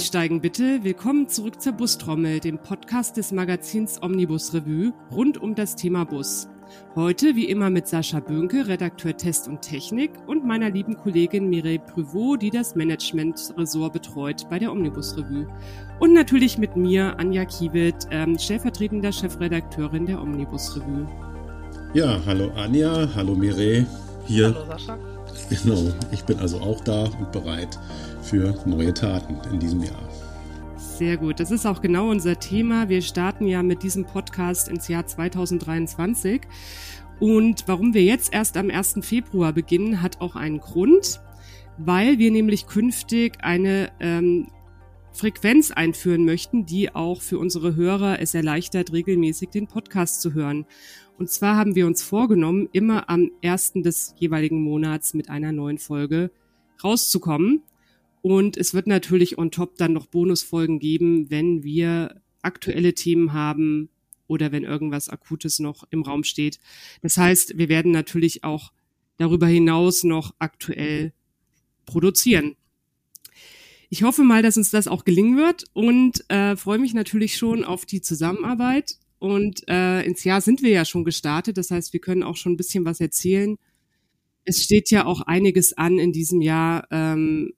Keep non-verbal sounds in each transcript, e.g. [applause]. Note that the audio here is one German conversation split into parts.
Einsteigen bitte. Willkommen zurück zur Bustrommel, dem Podcast des Magazins Omnibus Revue rund um das Thema Bus. Heute wie immer mit Sascha Bönke, Redakteur Test und Technik und meiner lieben Kollegin Mireille Prüvot, die das Management-Ressort betreut bei der Omnibus Revue. Und natürlich mit mir, Anja Kiewit, ähm, stellvertretender Chefredakteurin der Omnibus Revue. Ja, hallo Anja, hallo Mireille. Hier. Hallo Sascha. Genau, ich bin also auch da und bereit für neue Taten in diesem Jahr. Sehr gut, das ist auch genau unser Thema. Wir starten ja mit diesem Podcast ins Jahr 2023. Und warum wir jetzt erst am 1. Februar beginnen, hat auch einen Grund, weil wir nämlich künftig eine ähm, Frequenz einführen möchten, die auch für unsere Hörer es erleichtert, regelmäßig den Podcast zu hören. Und zwar haben wir uns vorgenommen, immer am ersten des jeweiligen Monats mit einer neuen Folge rauszukommen. Und es wird natürlich on top dann noch Bonusfolgen geben, wenn wir aktuelle Themen haben oder wenn irgendwas Akutes noch im Raum steht. Das heißt, wir werden natürlich auch darüber hinaus noch aktuell produzieren. Ich hoffe mal, dass uns das auch gelingen wird und äh, freue mich natürlich schon auf die Zusammenarbeit. Und äh, ins Jahr sind wir ja schon gestartet, das heißt, wir können auch schon ein bisschen was erzählen. Es steht ja auch einiges an in diesem Jahr. Ähm,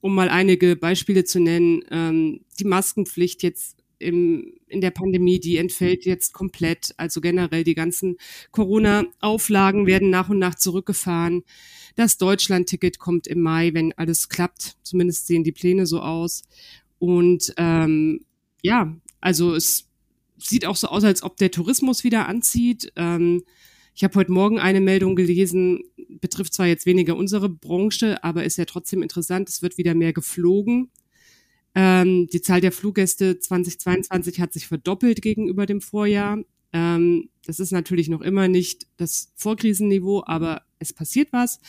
um mal einige Beispiele zu nennen, ähm, die Maskenpflicht jetzt im, in der Pandemie, die entfällt jetzt komplett. Also generell die ganzen Corona-Auflagen werden nach und nach zurückgefahren. Das Deutschland-Ticket kommt im Mai, wenn alles klappt. Zumindest sehen die Pläne so aus. Und ähm, ja, also es sieht auch so aus, als ob der Tourismus wieder anzieht. Ähm, ich habe heute Morgen eine Meldung gelesen, betrifft zwar jetzt weniger unsere Branche, aber ist ja trotzdem interessant. Es wird wieder mehr geflogen. Ähm, die Zahl der Fluggäste 2022 hat sich verdoppelt gegenüber dem Vorjahr. Ähm, das ist natürlich noch immer nicht das Vorkrisenniveau, aber es passiert was.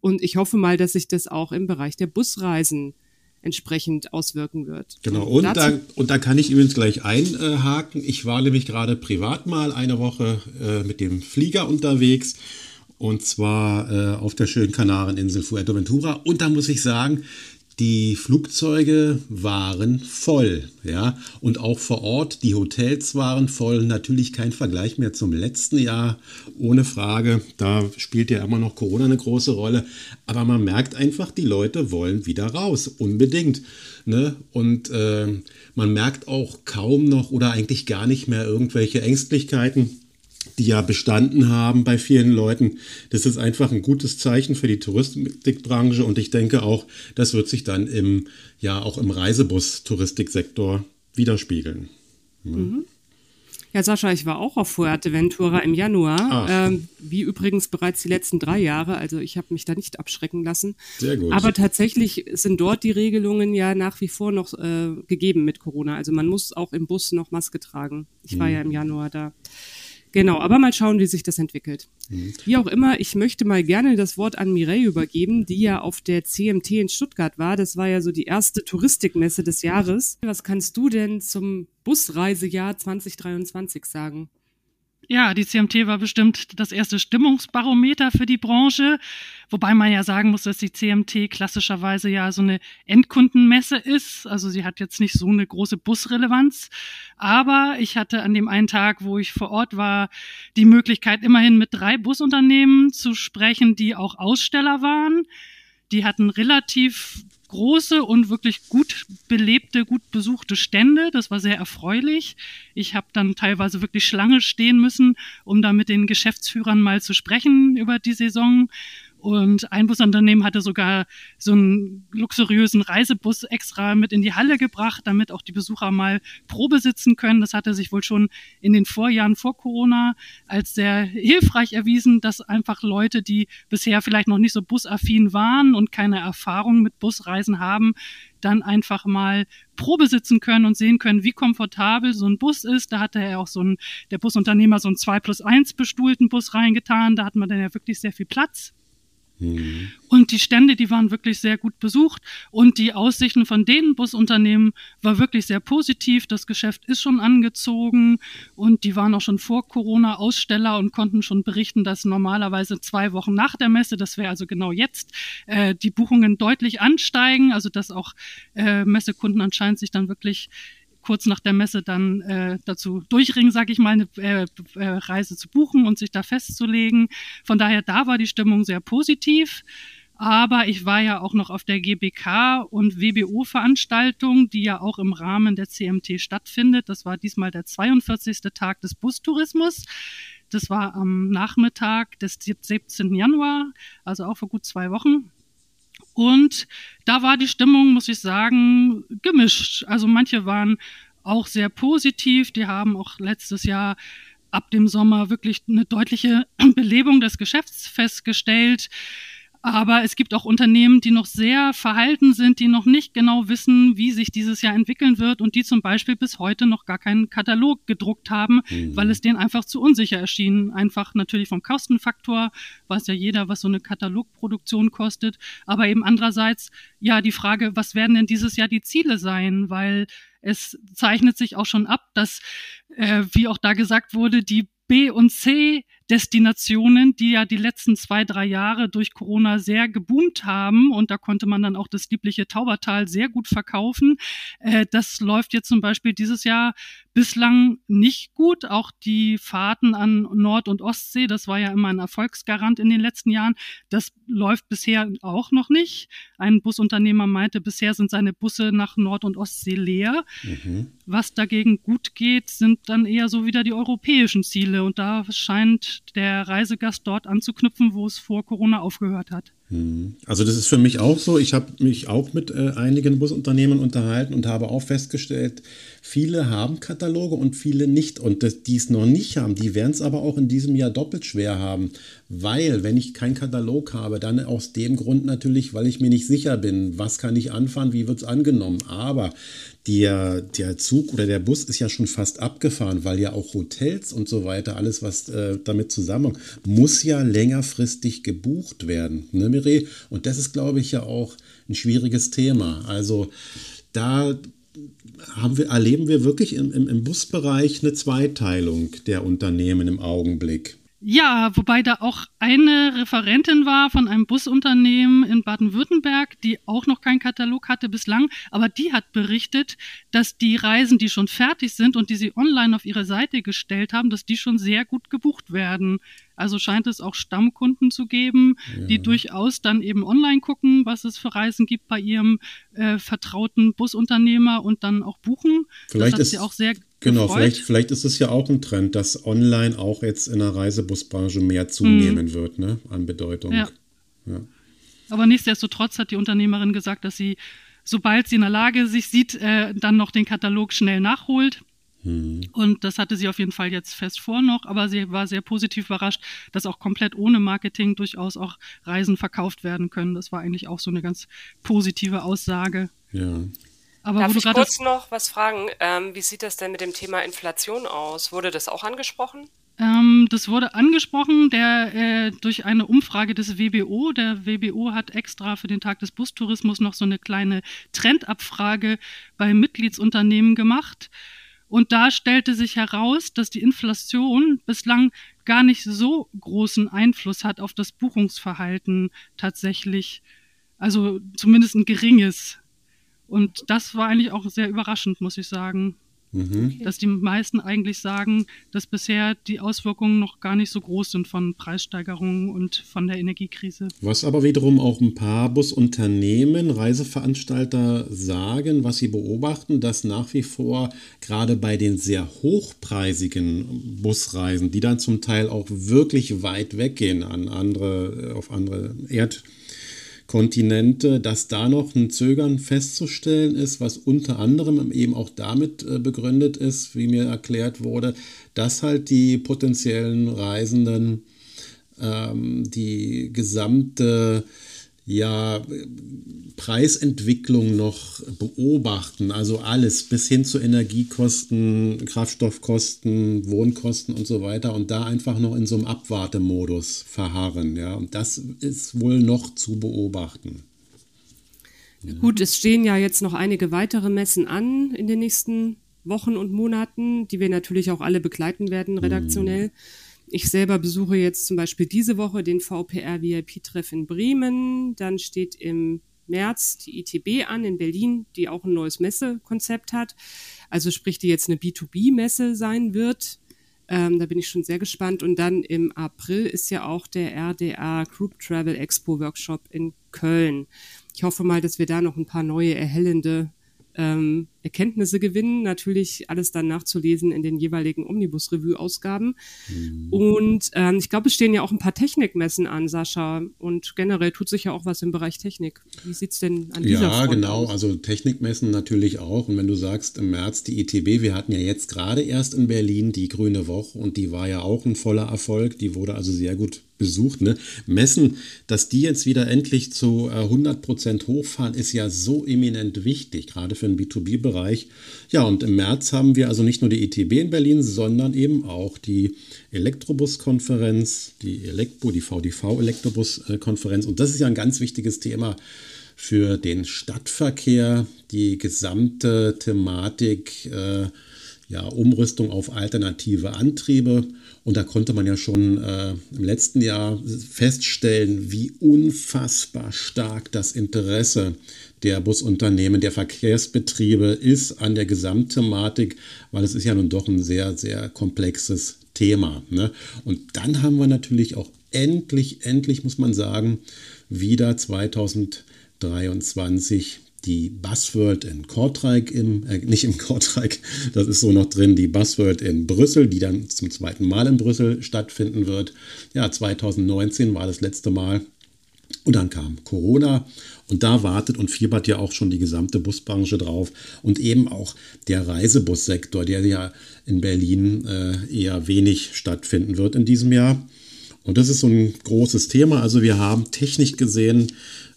Und ich hoffe mal, dass sich das auch im Bereich der Busreisen entsprechend auswirken wird. Genau, und, und da, und da kann ich übrigens gleich einhaken. Ich war nämlich gerade privat mal eine Woche äh, mit dem Flieger unterwegs und zwar äh, auf der schönen Kanareninsel Fuerteventura. Und da muss ich sagen, die Flugzeuge waren voll, ja, und auch vor Ort, die Hotels waren voll. Natürlich kein Vergleich mehr zum letzten Jahr, ohne Frage. Da spielt ja immer noch Corona eine große Rolle. Aber man merkt einfach, die Leute wollen wieder raus, unbedingt. Ne? Und äh, man merkt auch kaum noch oder eigentlich gar nicht mehr irgendwelche Ängstlichkeiten die ja bestanden haben bei vielen Leuten. Das ist einfach ein gutes Zeichen für die Touristikbranche und ich denke auch, das wird sich dann im, ja, auch im Reisebus-Touristiksektor widerspiegeln. Ja. Mhm. Ja, Sascha, ich war auch auf Fuerteventura im Januar, ähm, wie übrigens bereits die letzten drei Jahre. Also ich habe mich da nicht abschrecken lassen. Sehr gut. Aber tatsächlich sind dort die Regelungen ja nach wie vor noch äh, gegeben mit Corona. Also man muss auch im Bus noch Maske tragen. Ich war mhm. ja im Januar da. Genau, aber mal schauen, wie sich das entwickelt. Mhm. Wie auch immer, ich möchte mal gerne das Wort an Mireille übergeben, die ja auf der CMT in Stuttgart war. Das war ja so die erste Touristikmesse des Jahres. Was kannst du denn zum Busreisejahr 2023 sagen? Ja, die CMT war bestimmt das erste Stimmungsbarometer für die Branche, wobei man ja sagen muss, dass die CMT klassischerweise ja so eine Endkundenmesse ist. Also sie hat jetzt nicht so eine große Busrelevanz. Aber ich hatte an dem einen Tag, wo ich vor Ort war, die Möglichkeit, immerhin mit drei Busunternehmen zu sprechen, die auch Aussteller waren. Die hatten relativ große und wirklich gut belebte, gut besuchte Stände. Das war sehr erfreulich. Ich habe dann teilweise wirklich Schlange stehen müssen, um da mit den Geschäftsführern mal zu sprechen über die Saison. Und ein Busunternehmen hatte sogar so einen luxuriösen Reisebus extra mit in die Halle gebracht, damit auch die Besucher mal Probe sitzen können. Das hatte sich wohl schon in den Vorjahren vor Corona als sehr hilfreich erwiesen, dass einfach Leute, die bisher vielleicht noch nicht so busaffin waren und keine Erfahrung mit Busreisen haben, dann einfach mal Probe sitzen können und sehen können, wie komfortabel so ein Bus ist. Da hatte er auch so ein, der Busunternehmer so einen 2 plus 1 bestuhlten Bus reingetan. Da hat man dann ja wirklich sehr viel Platz. Mhm. Und die Stände, die waren wirklich sehr gut besucht und die Aussichten von den Busunternehmen war wirklich sehr positiv. Das Geschäft ist schon angezogen und die waren auch schon vor Corona Aussteller und konnten schon berichten, dass normalerweise zwei Wochen nach der Messe, das wäre also genau jetzt, äh, die Buchungen deutlich ansteigen, also dass auch äh, Messekunden anscheinend sich dann wirklich kurz nach der Messe dann äh, dazu durchringen, sage ich mal, eine äh, äh, Reise zu buchen und sich da festzulegen. Von daher, da war die Stimmung sehr positiv. Aber ich war ja auch noch auf der GBK und WBO-Veranstaltung, die ja auch im Rahmen der CMT stattfindet. Das war diesmal der 42. Tag des Bustourismus. Das war am Nachmittag des 17. Januar, also auch vor gut zwei Wochen. Und da war die Stimmung, muss ich sagen, gemischt. Also manche waren auch sehr positiv. Die haben auch letztes Jahr ab dem Sommer wirklich eine deutliche [clears throat] Belebung des Geschäfts festgestellt. Aber es gibt auch Unternehmen, die noch sehr verhalten sind, die noch nicht genau wissen, wie sich dieses Jahr entwickeln wird und die zum Beispiel bis heute noch gar keinen Katalog gedruckt haben, mhm. weil es denen einfach zu unsicher erschien. Einfach natürlich vom Kostenfaktor, weiß ja jeder, was so eine Katalogproduktion kostet. Aber eben andererseits, ja, die Frage, was werden denn dieses Jahr die Ziele sein? Weil es zeichnet sich auch schon ab, dass, äh, wie auch da gesagt wurde, die B- und C Destinationen, die ja die letzten zwei, drei Jahre durch Corona sehr geboomt haben. Und da konnte man dann auch das liebliche Taubertal sehr gut verkaufen. Äh, das läuft jetzt zum Beispiel dieses Jahr bislang nicht gut. Auch die Fahrten an Nord- und Ostsee, das war ja immer ein Erfolgsgarant in den letzten Jahren. Das läuft bisher auch noch nicht. Ein Busunternehmer meinte, bisher sind seine Busse nach Nord- und Ostsee leer. Mhm. Was dagegen gut geht, sind dann eher so wieder die europäischen Ziele. Und da scheint der Reisegast dort anzuknüpfen, wo es vor Corona aufgehört hat. Hm. Also das ist für mich auch so. Ich habe mich auch mit äh, einigen Busunternehmen unterhalten und habe auch festgestellt, viele haben Kataloge und viele nicht. Und das, die es noch nicht haben, die werden es aber auch in diesem Jahr doppelt schwer haben. Weil, wenn ich keinen Katalog habe, dann aus dem Grund natürlich, weil ich mir nicht sicher bin, was kann ich anfahren, wie wird es angenommen. Aber der, der Zug oder der Bus ist ja schon fast abgefahren, weil ja auch Hotels und so weiter, alles was äh, damit zusammenhängt, muss ja längerfristig gebucht werden. Ne, Mireille? Und das ist, glaube ich, ja auch ein schwieriges Thema. Also da wir, erleben wir wirklich im, im, im Busbereich eine Zweiteilung der Unternehmen im Augenblick. Ja, wobei da auch eine Referentin war von einem Busunternehmen in Baden-Württemberg, die auch noch keinen Katalog hatte bislang, aber die hat berichtet, dass die Reisen, die schon fertig sind und die sie online auf ihre Seite gestellt haben, dass die schon sehr gut gebucht werden. Also scheint es auch Stammkunden zu geben, ja. die durchaus dann eben online gucken, was es für Reisen gibt bei ihrem äh, vertrauten Busunternehmer und dann auch buchen. Vielleicht ist, sie auch sehr Genau, vielleicht, vielleicht ist es ja auch ein Trend, dass online auch jetzt in der Reisebusbranche mehr zunehmen mhm. wird, ne, an Bedeutung. Ja. ja. Aber nichtsdestotrotz hat die Unternehmerin gesagt, dass sie, sobald sie in der Lage sich sieht, äh, dann noch den Katalog schnell nachholt. Mhm. Und das hatte sie auf jeden Fall jetzt fest vor noch, aber sie war sehr positiv überrascht, dass auch komplett ohne Marketing durchaus auch Reisen verkauft werden können. Das war eigentlich auch so eine ganz positive Aussage. Ja. Aber Darf ich kurz noch was fragen? Ähm, wie sieht das denn mit dem Thema Inflation aus? Wurde das auch angesprochen? Ähm, das wurde angesprochen der, äh, durch eine Umfrage des WBO. Der WBO hat extra für den Tag des Bustourismus noch so eine kleine Trendabfrage bei Mitgliedsunternehmen gemacht. Und da stellte sich heraus, dass die Inflation bislang gar nicht so großen Einfluss hat auf das Buchungsverhalten tatsächlich. Also zumindest ein geringes. Und das war eigentlich auch sehr überraschend, muss ich sagen. Mhm. Dass die meisten eigentlich sagen, dass bisher die Auswirkungen noch gar nicht so groß sind von Preissteigerungen und von der Energiekrise. Was aber wiederum auch ein paar Busunternehmen, Reiseveranstalter sagen, was sie beobachten, dass nach wie vor gerade bei den sehr hochpreisigen Busreisen, die dann zum Teil auch wirklich weit weggehen an andere, auf andere Erd Kontinente, dass da noch ein Zögern festzustellen ist, was unter anderem eben auch damit äh, begründet ist, wie mir erklärt wurde, dass halt die potenziellen Reisenden ähm, die gesamte ja, Preisentwicklung noch beobachten, also alles bis hin zu Energiekosten, Kraftstoffkosten, Wohnkosten und so weiter und da einfach noch in so einem Abwartemodus verharren, ja, und das ist wohl noch zu beobachten. Gut, es stehen ja jetzt noch einige weitere Messen an in den nächsten Wochen und Monaten, die wir natürlich auch alle begleiten werden, redaktionell. Mhm. Ich selber besuche jetzt zum Beispiel diese Woche den VPR VIP-Treff in Bremen. Dann steht im März die ITB an in Berlin, die auch ein neues Messekonzept hat. Also sprich, die jetzt eine B2B-Messe sein wird. Ähm, da bin ich schon sehr gespannt. Und dann im April ist ja auch der RDA Group Travel Expo Workshop in Köln. Ich hoffe mal, dass wir da noch ein paar neue erhellende ähm, Erkenntnisse gewinnen. Natürlich alles dann nachzulesen in den jeweiligen Omnibus-Review-Ausgaben. Mhm. Und ähm, ich glaube, es stehen ja auch ein paar Technikmessen an, Sascha. Und generell tut sich ja auch was im Bereich Technik. Wie sieht es denn an dieser Ja, genau. Aus? Also Technikmessen natürlich auch. Und wenn du sagst, im März die ITB, wir hatten ja jetzt gerade erst in Berlin die Grüne Woche und die war ja auch ein voller Erfolg. Die wurde also sehr gut besucht. Ne? Messen, dass die jetzt wieder endlich zu äh, 100% hochfahren, ist ja so eminent wichtig, gerade für den B2B-Bereich. Ja, und im März haben wir also nicht nur die ETB in Berlin, sondern eben auch die Elektrobus-Konferenz, die Elektro, die VDV-Elektrobus-Konferenz. Und das ist ja ein ganz wichtiges Thema für den Stadtverkehr, die gesamte Thematik. Äh, ja, Umrüstung auf alternative Antriebe. Und da konnte man ja schon äh, im letzten Jahr feststellen, wie unfassbar stark das Interesse der Busunternehmen, der Verkehrsbetriebe ist an der Gesamtthematik, weil es ist ja nun doch ein sehr, sehr komplexes Thema. Ne? Und dann haben wir natürlich auch endlich, endlich muss man sagen, wieder 2023 die Buzzword in Kortrijk, im, äh, nicht im Kortrijk, [laughs] das ist so noch drin, die Buzzword in Brüssel, die dann zum zweiten Mal in Brüssel stattfinden wird. Ja, 2019 war das letzte Mal. Und dann kam Corona und da wartet und fiebert ja auch schon die gesamte Busbranche drauf und eben auch der Reisebussektor, der ja in Berlin äh, eher wenig stattfinden wird in diesem Jahr. Und das ist so ein großes Thema. Also wir haben technisch gesehen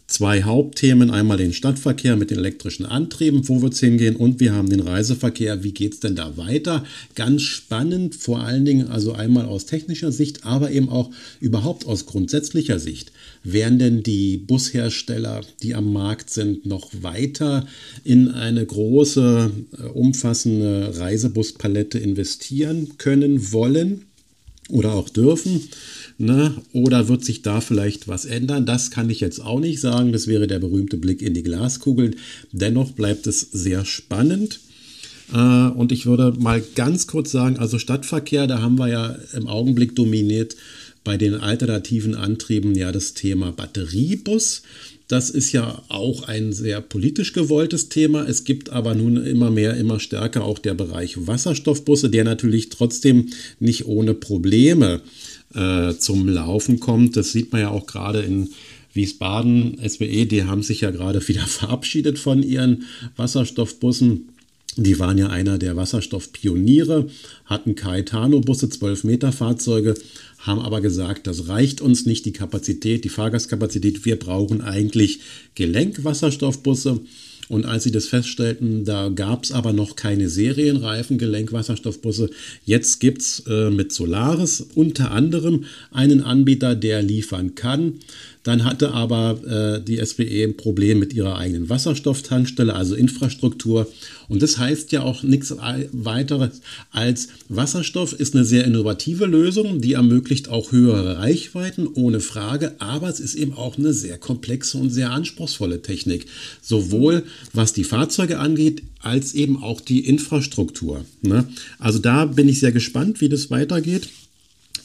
zwei Hauptthemen. Einmal den Stadtverkehr mit den elektrischen Antrieben, wo wird es hingehen? Und wir haben den Reiseverkehr. Wie geht es denn da weiter? Ganz spannend, vor allen Dingen also einmal aus technischer Sicht, aber eben auch überhaupt aus grundsätzlicher Sicht. Werden denn die Bushersteller, die am Markt sind, noch weiter in eine große, äh, umfassende Reisebuspalette investieren können, wollen oder auch dürfen? Ne? Oder wird sich da vielleicht was ändern? Das kann ich jetzt auch nicht sagen. Das wäre der berühmte Blick in die Glaskugel. Dennoch bleibt es sehr spannend. Äh, und ich würde mal ganz kurz sagen, also Stadtverkehr, da haben wir ja im Augenblick dominiert bei den alternativen Antrieben ja das Thema Batteriebus. Das ist ja auch ein sehr politisch gewolltes Thema. Es gibt aber nun immer mehr, immer stärker auch der Bereich Wasserstoffbusse, der natürlich trotzdem nicht ohne Probleme äh, zum Laufen kommt. Das sieht man ja auch gerade in Wiesbaden. SWE, die haben sich ja gerade [laughs] wieder verabschiedet von ihren Wasserstoffbussen. Die waren ja einer der Wasserstoffpioniere, hatten Caetano-Busse, 12 Meter Fahrzeuge, haben aber gesagt, das reicht uns nicht, die Kapazität, die Fahrgastkapazität. Wir brauchen eigentlich Gelenkwasserstoffbusse. Und als sie das feststellten, da gab es aber noch keine Serienreifen Gelenkwasserstoffbusse. Jetzt gibt es äh, mit Solaris unter anderem einen Anbieter, der liefern kann. Dann hatte aber äh, die SWE ein Problem mit ihrer eigenen Wasserstofftankstelle, also Infrastruktur. Und das heißt ja auch nichts weiteres als Wasserstoff ist eine sehr innovative Lösung, die ermöglicht auch höhere Reichweiten, ohne Frage. Aber es ist eben auch eine sehr komplexe und sehr anspruchsvolle Technik. Sowohl was die Fahrzeuge angeht, als eben auch die Infrastruktur. Ne? Also da bin ich sehr gespannt, wie das weitergeht.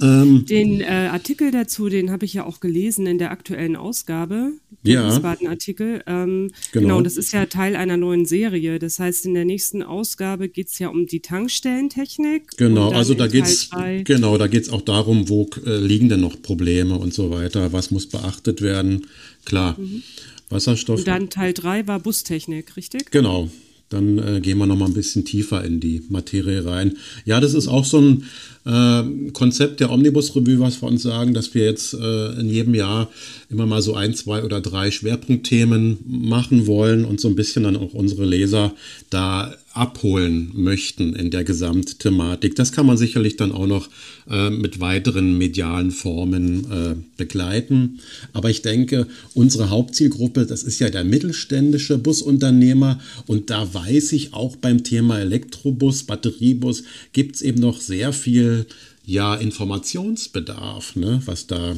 Ähm, den äh, Artikel dazu, den habe ich ja auch gelesen in der aktuellen Ausgabe. Ja. Wiesbaden-Artikel. Ähm, genau. genau, das ist ja Teil einer neuen Serie. Das heißt, in der nächsten Ausgabe geht es ja um die Tankstellentechnik. Genau, also da geht es genau, da geht's auch darum, wo äh, liegen denn noch Probleme und so weiter, was muss beachtet werden. Klar. Mhm. Wasserstoff. Und dann Teil 3 war Bustechnik, richtig? Genau. Dann äh, gehen wir noch mal ein bisschen tiefer in die Materie rein. Ja, das ist auch so ein äh, Konzept der Omnibus-Revue, was wir uns sagen, dass wir jetzt äh, in jedem Jahr immer mal so ein, zwei oder drei Schwerpunktthemen machen wollen und so ein bisschen dann auch unsere Leser da abholen möchten in der Gesamtthematik. Das kann man sicherlich dann auch noch äh, mit weiteren medialen Formen äh, begleiten. Aber ich denke, unsere Hauptzielgruppe, das ist ja der mittelständische Busunternehmer. Und da weiß ich auch beim Thema Elektrobus, Batteriebus, gibt es eben noch sehr viel ja Informationsbedarf, ne, was, da,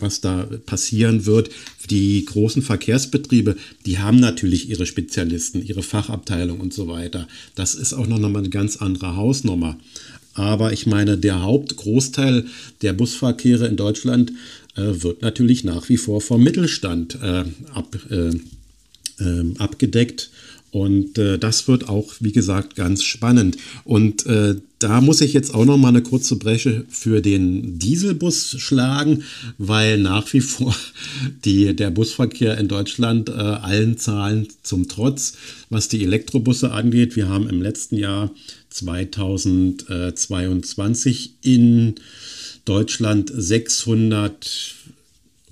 was da passieren wird. Die großen Verkehrsbetriebe, die haben natürlich ihre Spezialisten, ihre Fachabteilung und so weiter. Das ist auch noch mal eine ganz andere Hausnummer. Aber ich meine, der Hauptgroßteil der Busverkehre in Deutschland äh, wird natürlich nach wie vor vom Mittelstand äh, ab, äh, ähm, abgedeckt. Und äh, das wird auch, wie gesagt, ganz spannend. Und äh, da muss ich jetzt auch noch mal eine kurze Breche für den Dieselbus schlagen, weil nach wie vor [laughs] die, der Busverkehr in Deutschland äh, allen Zahlen zum Trotz, was die Elektrobusse angeht, wir haben im letzten Jahr 2022 in Deutschland 600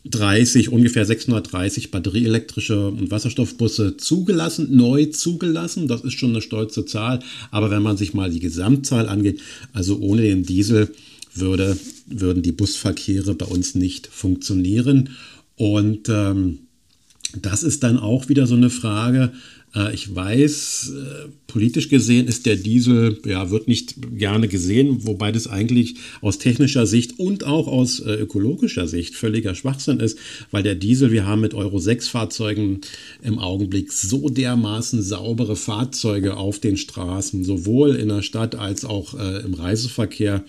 30, ungefähr 630 batterieelektrische und Wasserstoffbusse zugelassen, neu zugelassen. Das ist schon eine stolze Zahl. Aber wenn man sich mal die Gesamtzahl angeht, also ohne den Diesel würde, würden die Busverkehre bei uns nicht funktionieren. Und ähm, das ist dann auch wieder so eine Frage, ich weiß, äh, politisch gesehen ist der Diesel, ja, wird nicht gerne gesehen, wobei das eigentlich aus technischer Sicht und auch aus äh, ökologischer Sicht völliger Schwachsinn ist, weil der Diesel, wir haben mit Euro 6 Fahrzeugen im Augenblick so dermaßen saubere Fahrzeuge auf den Straßen, sowohl in der Stadt als auch im Reiseverkehr,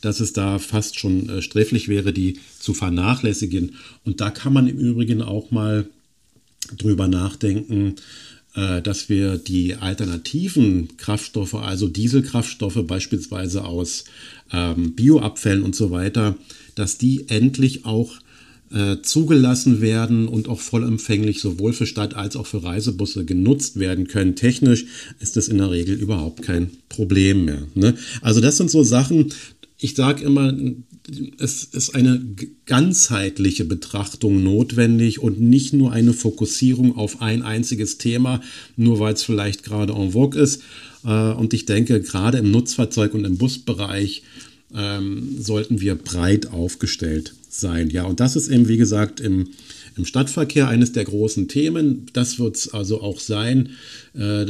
dass es da fast schon sträflich wäre, die zu vernachlässigen. Und da kann man im Übrigen auch mal drüber nachdenken, äh, dass wir die alternativen Kraftstoffe, also Dieselkraftstoffe beispielsweise aus ähm, Bioabfällen und so weiter, dass die endlich auch äh, zugelassen werden und auch vollempfänglich sowohl für Stadt- als auch für Reisebusse genutzt werden können. Technisch ist das in der Regel überhaupt kein Problem mehr. Ne? Also das sind so Sachen, ich sage immer, es ist eine ganzheitliche Betrachtung notwendig und nicht nur eine Fokussierung auf ein einziges Thema, nur weil es vielleicht gerade en vogue ist. Äh, und ich denke, gerade im Nutzfahrzeug und im Busbereich ähm, sollten wir breit aufgestellt sein. Ja, und das ist eben, wie gesagt, im im Stadtverkehr eines der großen Themen. Das wird es also auch sein. Äh,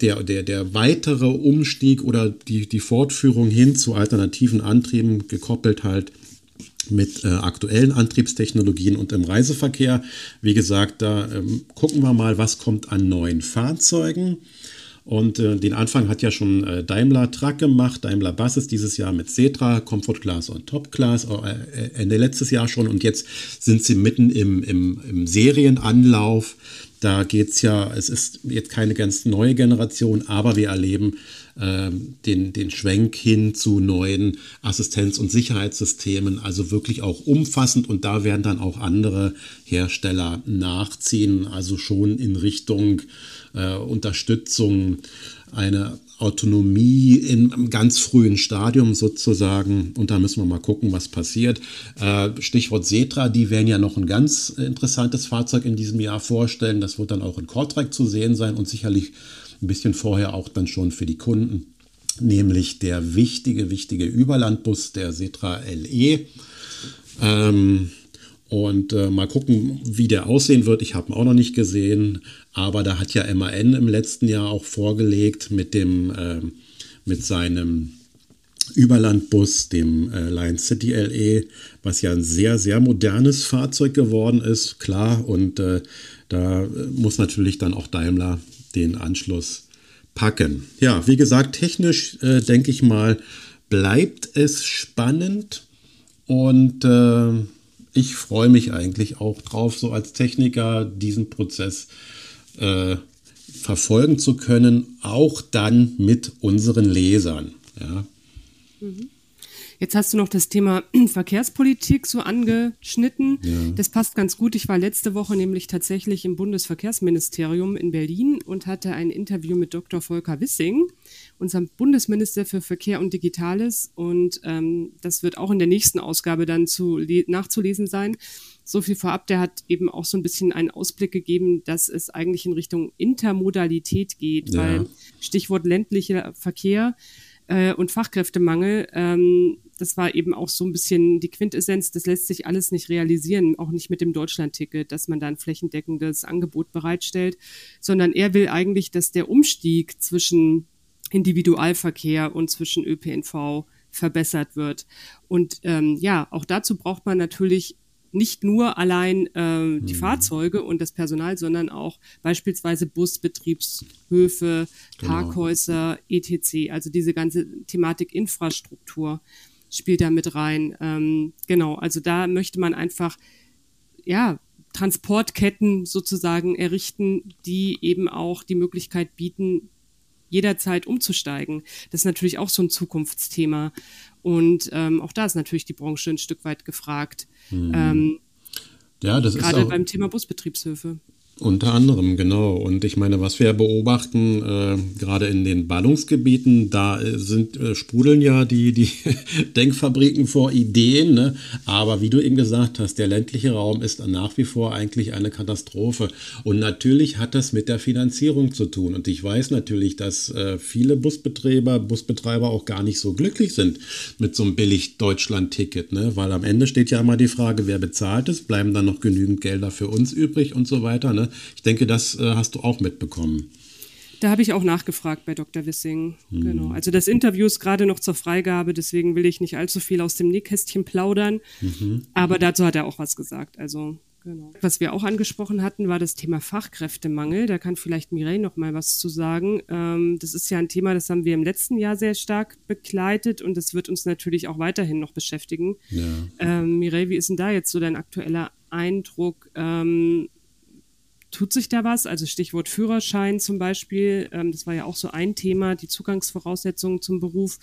der, der, der weitere Umstieg oder die, die Fortführung hin zu alternativen Antrieben, gekoppelt halt mit äh, aktuellen Antriebstechnologien und im Reiseverkehr. Wie gesagt, da ähm, gucken wir mal, was kommt an neuen Fahrzeugen. Und äh, den Anfang hat ja schon äh, Daimler Truck gemacht. Daimler Bus ist dieses Jahr mit Cetra, Comfort Class und Top Class, äh, äh, Ende letztes Jahr schon. Und jetzt sind sie mitten im, im, im Serienanlauf. Da geht es ja, es ist jetzt keine ganz neue Generation, aber wir erleben den, den Schwenk hin zu neuen Assistenz- und Sicherheitssystemen, also wirklich auch umfassend und da werden dann auch andere Hersteller nachziehen, also schon in Richtung äh, Unterstützung, eine Autonomie im ganz frühen Stadium sozusagen. Und da müssen wir mal gucken, was passiert. Äh, Stichwort Setra, die werden ja noch ein ganz interessantes Fahrzeug in diesem Jahr vorstellen. Das wird dann auch in Kortrijk zu sehen sein und sicherlich ein bisschen vorher auch dann schon für die Kunden. Nämlich der wichtige, wichtige Überlandbus, der Setra LE. Ähm, und äh, mal gucken, wie der aussehen wird. Ich habe ihn auch noch nicht gesehen, aber da hat ja MAN im letzten Jahr auch vorgelegt mit dem äh, mit seinem Überlandbus, dem äh, Lion City LE, was ja ein sehr, sehr modernes Fahrzeug geworden ist, klar. Und äh, da muss natürlich dann auch Daimler den Anschluss packen. Ja, wie gesagt, technisch äh, denke ich mal, bleibt es spannend und äh, ich freue mich eigentlich auch drauf, so als Techniker diesen Prozess äh, verfolgen zu können, auch dann mit unseren Lesern. Ja. Mhm. Jetzt hast du noch das Thema [clears throat] Verkehrspolitik so angeschnitten. Ja. Das passt ganz gut. Ich war letzte Woche nämlich tatsächlich im Bundesverkehrsministerium in Berlin und hatte ein Interview mit Dr. Volker Wissing, unserem Bundesminister für Verkehr und Digitales. Und ähm, das wird auch in der nächsten Ausgabe dann zu nachzulesen sein. So viel vorab, der hat eben auch so ein bisschen einen Ausblick gegeben, dass es eigentlich in Richtung Intermodalität geht, ja. weil Stichwort ländlicher Verkehr äh, und Fachkräftemangel, ähm, das war eben auch so ein bisschen die Quintessenz, das lässt sich alles nicht realisieren, auch nicht mit dem Deutschland-Ticket, dass man da ein flächendeckendes Angebot bereitstellt, sondern er will eigentlich, dass der Umstieg zwischen Individualverkehr und zwischen ÖPNV verbessert wird. Und ähm, ja, auch dazu braucht man natürlich nicht nur allein äh, die hm. Fahrzeuge und das Personal, sondern auch beispielsweise Busbetriebshöfe, genau. Parkhäuser, etc. Also diese ganze Thematik Infrastruktur spielt da mit rein. Ähm, genau, also da möchte man einfach, ja, Transportketten sozusagen errichten, die eben auch die Möglichkeit bieten, jederzeit umzusteigen. Das ist natürlich auch so ein Zukunftsthema. Und ähm, auch da ist natürlich die Branche ein Stück weit gefragt. Mhm. Ähm, ja, das gerade ist auch, beim Thema Busbetriebshöfe. Unter anderem, genau. Und ich meine, was wir beobachten, äh, gerade in den Ballungsgebieten, da äh, sind äh, sprudeln ja die, die [laughs] Denkfabriken vor Ideen. Ne? Aber wie du eben gesagt hast, der ländliche Raum ist nach wie vor eigentlich eine Katastrophe. Und natürlich hat das mit der Finanzierung zu tun. Und ich weiß natürlich, dass äh, viele Busbetreiber, Busbetreiber auch gar nicht so glücklich sind mit so einem billig Deutschland-Ticket. Ne? Weil am Ende steht ja immer die Frage, wer bezahlt es? Bleiben dann noch genügend Gelder für uns übrig und so weiter. Ne? Ich denke, das äh, hast du auch mitbekommen. Da habe ich auch nachgefragt bei Dr. Wissing. Hm. Genau. Also das Interview ist gerade noch zur Freigabe, deswegen will ich nicht allzu viel aus dem Nähkästchen plaudern. Mhm. Aber dazu hat er auch was gesagt. Also Genau. Was wir auch angesprochen hatten, war das Thema Fachkräftemangel. Da kann vielleicht Mireille noch mal was zu sagen. Ähm, das ist ja ein Thema, das haben wir im letzten Jahr sehr stark begleitet und das wird uns natürlich auch weiterhin noch beschäftigen. Ja. Ähm, Mireille, wie ist denn da jetzt so dein aktueller Eindruck? Ähm, tut sich da was? Also Stichwort Führerschein zum Beispiel, ähm, das war ja auch so ein Thema, die Zugangsvoraussetzungen zum Beruf.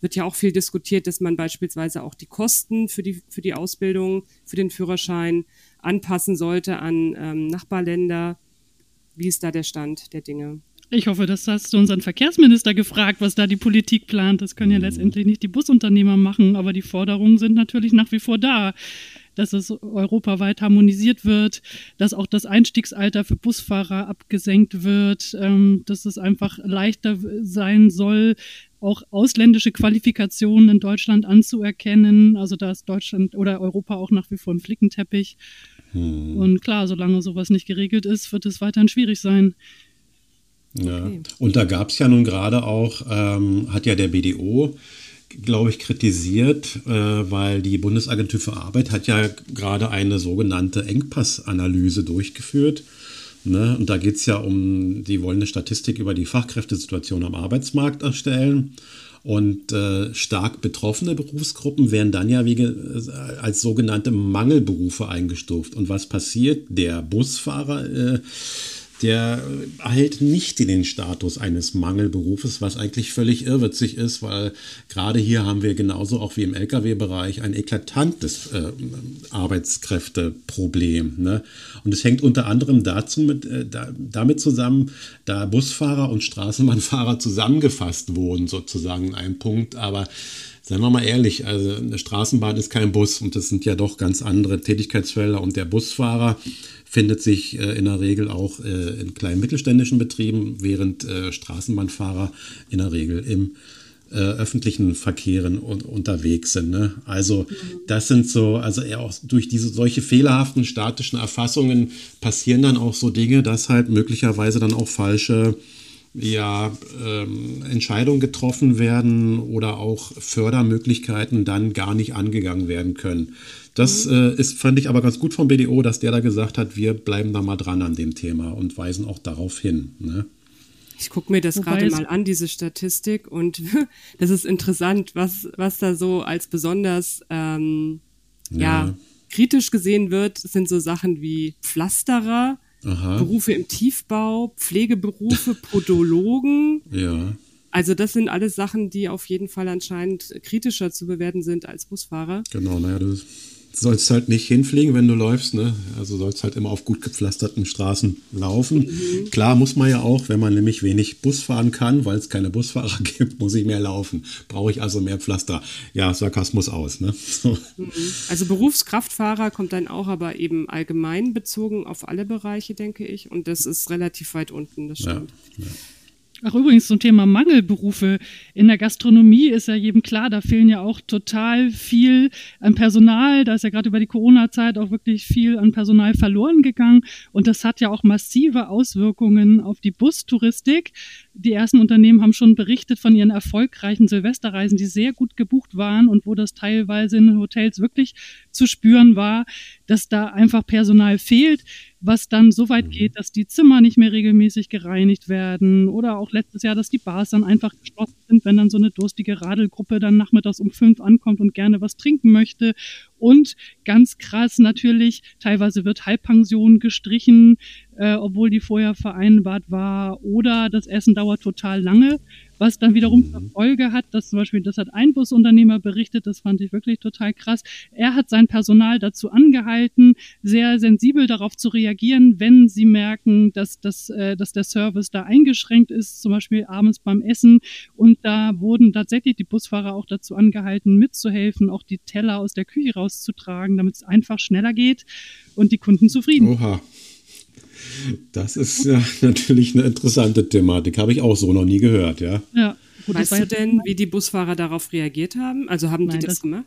Wird ja auch viel diskutiert, dass man beispielsweise auch die Kosten für die, für die Ausbildung, für den Führerschein anpassen sollte an ähm, Nachbarländer. Wie ist da der Stand der Dinge? Ich hoffe, das hast du unseren Verkehrsminister gefragt, was da die Politik plant. Das können ja letztendlich nicht die Busunternehmer machen, aber die Forderungen sind natürlich nach wie vor da dass es europaweit harmonisiert wird, dass auch das Einstiegsalter für Busfahrer abgesenkt wird, ähm, dass es einfach leichter sein soll, auch ausländische Qualifikationen in Deutschland anzuerkennen. Also da ist Deutschland oder Europa auch nach wie vor ein Flickenteppich. Hm. Und klar, solange sowas nicht geregelt ist, wird es weiterhin schwierig sein. Ja. Okay. Und da gab es ja nun gerade auch, ähm, hat ja der BDO glaube ich, kritisiert, äh, weil die Bundesagentur für Arbeit hat ja gerade eine sogenannte Engpassanalyse durchgeführt. Ne? Und da geht es ja um, die wollen eine Statistik über die Fachkräftesituation am Arbeitsmarkt erstellen. Und äh, stark betroffene Berufsgruppen werden dann ja wie, als sogenannte Mangelberufe eingestuft. Und was passiert? Der Busfahrer äh, der erhält nicht den Status eines Mangelberufes, was eigentlich völlig irrwitzig ist, weil gerade hier haben wir genauso auch wie im Lkw-Bereich ein eklatantes äh, Arbeitskräfteproblem. Ne? Und es hängt unter anderem dazu mit, äh, da, damit zusammen, da Busfahrer und Straßenbahnfahrer zusammengefasst wurden, sozusagen in einem Punkt, aber Seien wir mal ehrlich, also eine Straßenbahn ist kein Bus und das sind ja doch ganz andere Tätigkeitsfelder und der Busfahrer findet sich äh, in der Regel auch äh, in kleinen mittelständischen Betrieben, während äh, Straßenbahnfahrer in der Regel im äh, öffentlichen Verkehren un unterwegs sind. Ne? Also das sind so, also eher auch durch diese solche fehlerhaften statischen Erfassungen passieren dann auch so Dinge, dass halt möglicherweise dann auch falsche ja, ähm, Entscheidungen getroffen werden oder auch Fördermöglichkeiten dann gar nicht angegangen werden können. Das mhm. äh, ist, fand ich aber ganz gut vom BDO, dass der da gesagt hat, wir bleiben da mal dran an dem Thema und weisen auch darauf hin. Ne? Ich gucke mir das gerade mal an, diese Statistik, und [laughs] das ist interessant, was, was da so als besonders ähm, ja. ja. kritisch gesehen wird, sind so Sachen wie Pflasterer, Aha. Berufe im Tiefbau, Pflegeberufe, [laughs] Podologen. ja Also das sind alles Sachen, die auf jeden Fall anscheinend kritischer zu bewerten sind als Busfahrer. Genau, naja, das sollst halt nicht hinfliegen, wenn du läufst. Ne? Also sollst halt immer auf gut gepflasterten Straßen laufen. Mhm. Klar muss man ja auch, wenn man nämlich wenig Bus fahren kann, weil es keine Busfahrer [laughs] gibt, muss ich mehr laufen. Brauche ich also mehr Pflaster. Ja, Sarkasmus aus. Ne? [laughs] So. Mhm. Also Berufskraftfahrer kommt dann auch, aber eben allgemein bezogen auf alle Bereiche, denke ich. Und das ist relativ weit unten, das stimmt. Ja, ja. Ach, übrigens zum Thema Mangelberufe. In der Gastronomie ist ja jedem klar, da fehlen ja auch total viel an Personal. Da ist ja gerade über die Corona-Zeit auch wirklich viel an Personal verloren gegangen. Und das hat ja auch massive Auswirkungen auf die Bustouristik. Die ersten Unternehmen haben schon berichtet von ihren erfolgreichen Silvesterreisen, die sehr gut gebucht waren und wo das teilweise in den Hotels wirklich zu spüren war, dass da einfach Personal fehlt was dann so weit mhm. geht, dass die Zimmer nicht mehr regelmäßig gereinigt werden oder auch letztes Jahr, dass die Bars dann einfach geschlossen sind, wenn dann so eine durstige Radelgruppe dann nachmittags um fünf ankommt und gerne was trinken möchte. Und ganz krass natürlich, teilweise wird Halbpension gestrichen, äh, obwohl die vorher vereinbart war. Oder das Essen dauert total lange was dann wiederum zur mhm. Folge hat, dass zum Beispiel, das hat ein Busunternehmer berichtet, das fand ich wirklich total krass. Er hat sein Personal dazu angehalten, sehr sensibel darauf zu reagieren, wenn sie merken, dass, dass, äh, dass der Service da eingeschränkt ist, zum Beispiel abends beim Essen. Und da wurden tatsächlich die Busfahrer auch dazu angehalten, mitzuhelfen, auch die Teller aus der Küche rauszutragen, damit es einfach schneller geht und die Kunden zufrieden. Oha. Das ist ja [laughs] natürlich eine interessante Thematik. Habe ich auch so noch nie gehört, ja. Ja. Gut, weißt du denn, wie die Busfahrer darauf reagiert haben? Also haben Nein, die das, das gemacht?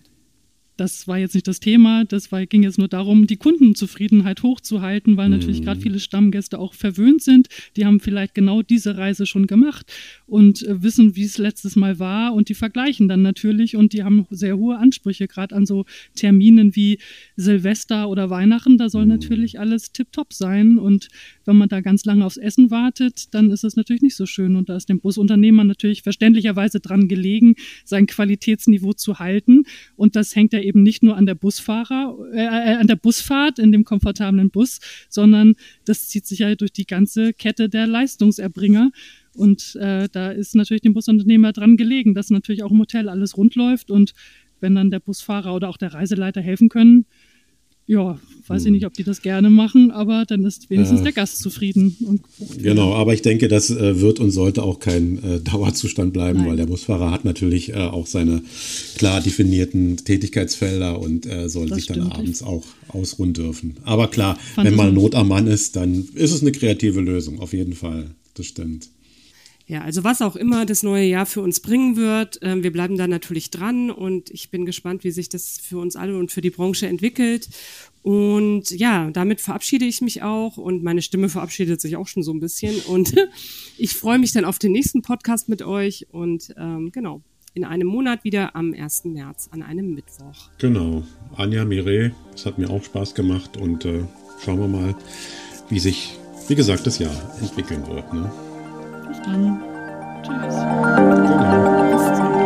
Das war jetzt nicht das Thema. Das war, ging jetzt nur darum, die Kundenzufriedenheit hochzuhalten, weil natürlich mhm. gerade viele Stammgäste auch verwöhnt sind. Die haben vielleicht genau diese Reise schon gemacht und äh, wissen, wie es letztes Mal war und die vergleichen dann natürlich und die haben sehr hohe Ansprüche, gerade an so Terminen wie Silvester oder Weihnachten. Da soll mhm. natürlich alles tiptop sein und wenn man da ganz lange aufs Essen wartet, dann ist es natürlich nicht so schön und da ist dem Busunternehmer natürlich verständlicherweise dran gelegen, sein Qualitätsniveau zu halten und das hängt ja eben eben nicht nur an der Busfahrer, äh, äh, an der Busfahrt in dem komfortablen Bus, sondern das zieht sich ja durch die ganze Kette der Leistungserbringer. Und äh, da ist natürlich dem Busunternehmer dran gelegen, dass natürlich auch im Hotel alles rund läuft und wenn dann der Busfahrer oder auch der Reiseleiter helfen können, ja, weiß hm. ich nicht, ob die das gerne machen, aber dann ist wenigstens äh, der Gast zufrieden. genau, aber ich denke, das äh, wird und sollte auch kein äh, [laughs] Dauerzustand bleiben, Nein. weil der Busfahrer hat natürlich äh, auch seine klar definierten Tätigkeitsfelder und soll das sich dann stimmt. abends auch ausruhen dürfen. Aber klar, wenn mal Not am Mann ist, dann ist es eine kreative Lösung, auf jeden Fall. Das stimmt. Ja, also was auch immer das neue Jahr für uns bringen wird, äh, wir bleiben da natürlich dran und ich bin gespannt, wie sich das für uns alle und für die Branche entwickelt. Und ja, damit verabschiede ich mich auch und meine Stimme verabschiedet sich auch schon so ein bisschen und [laughs] ich freue mich dann auf den nächsten Podcast mit euch und ähm, genau, in einem Monat wieder am 1. März an einem Mittwoch. Genau, Anja Mire, es hat mir auch Spaß gemacht und äh, schauen wir mal, wie sich, wie gesagt, das Jahr entwickeln wird. Ne? Bis dann. Tschüss. Genau.